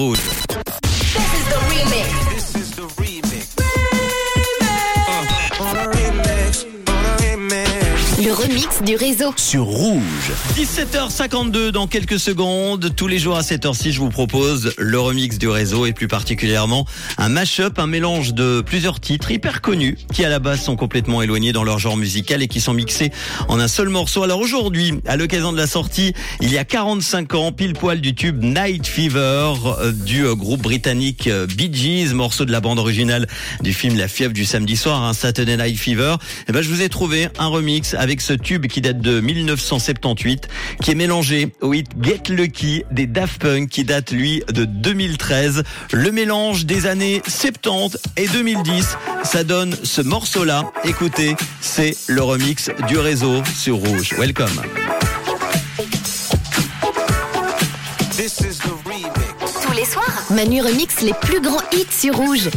Rouge. Le remix du réseau. Sur Rouge. 17h52 dans quelques secondes. Tous les jours à cette heure-ci, je vous propose le remix du réseau et plus particulièrement un mash-up, un mélange de plusieurs titres hyper connus qui à la base sont complètement éloignés dans leur genre musical et qui sont mixés en un seul morceau. Alors aujourd'hui, à l'occasion de la sortie, il y a 45 ans, pile poil du tube Night Fever euh, du euh, groupe britannique euh, Bee Gees, morceau de la bande originale du film La fièvre du samedi soir, un Saturday Night Fever. Et ben je vous ai trouvé un remix avec ce tube qui date de 1978, qui est mélangé au hit Get Lucky des Daft Punk qui date lui de 2013. Le mélange des années 70 et 2010, ça donne ce morceau-là. Écoutez, c'est le remix du réseau sur Rouge. Welcome. Tous les soirs, Manu remix les plus grands hits sur Rouge.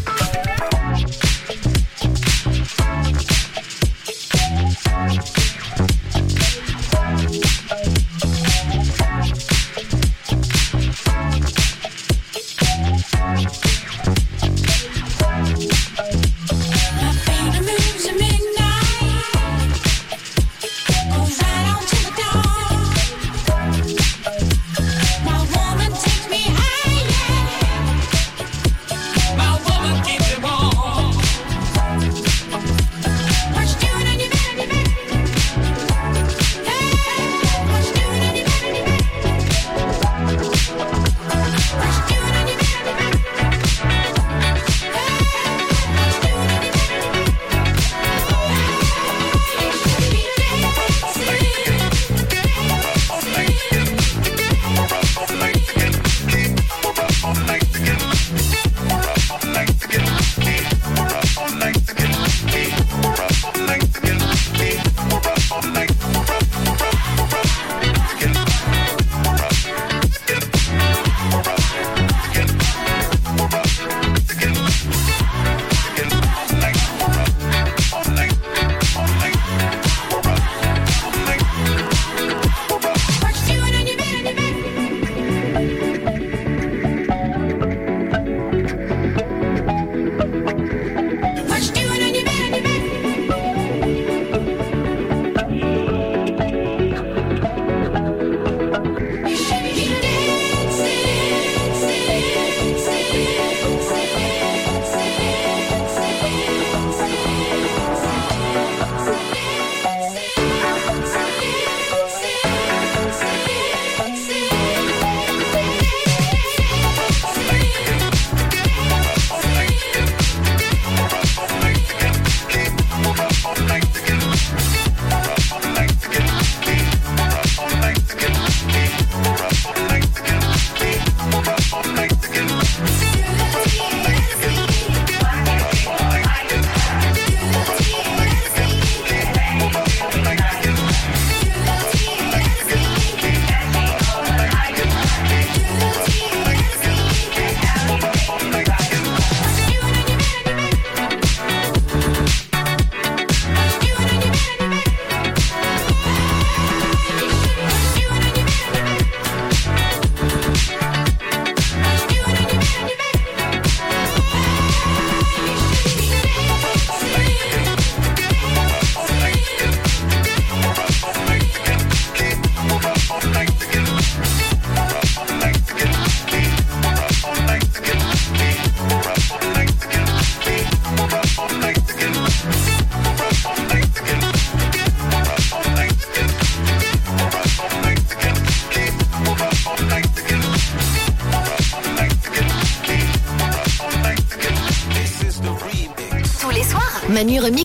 Manu remix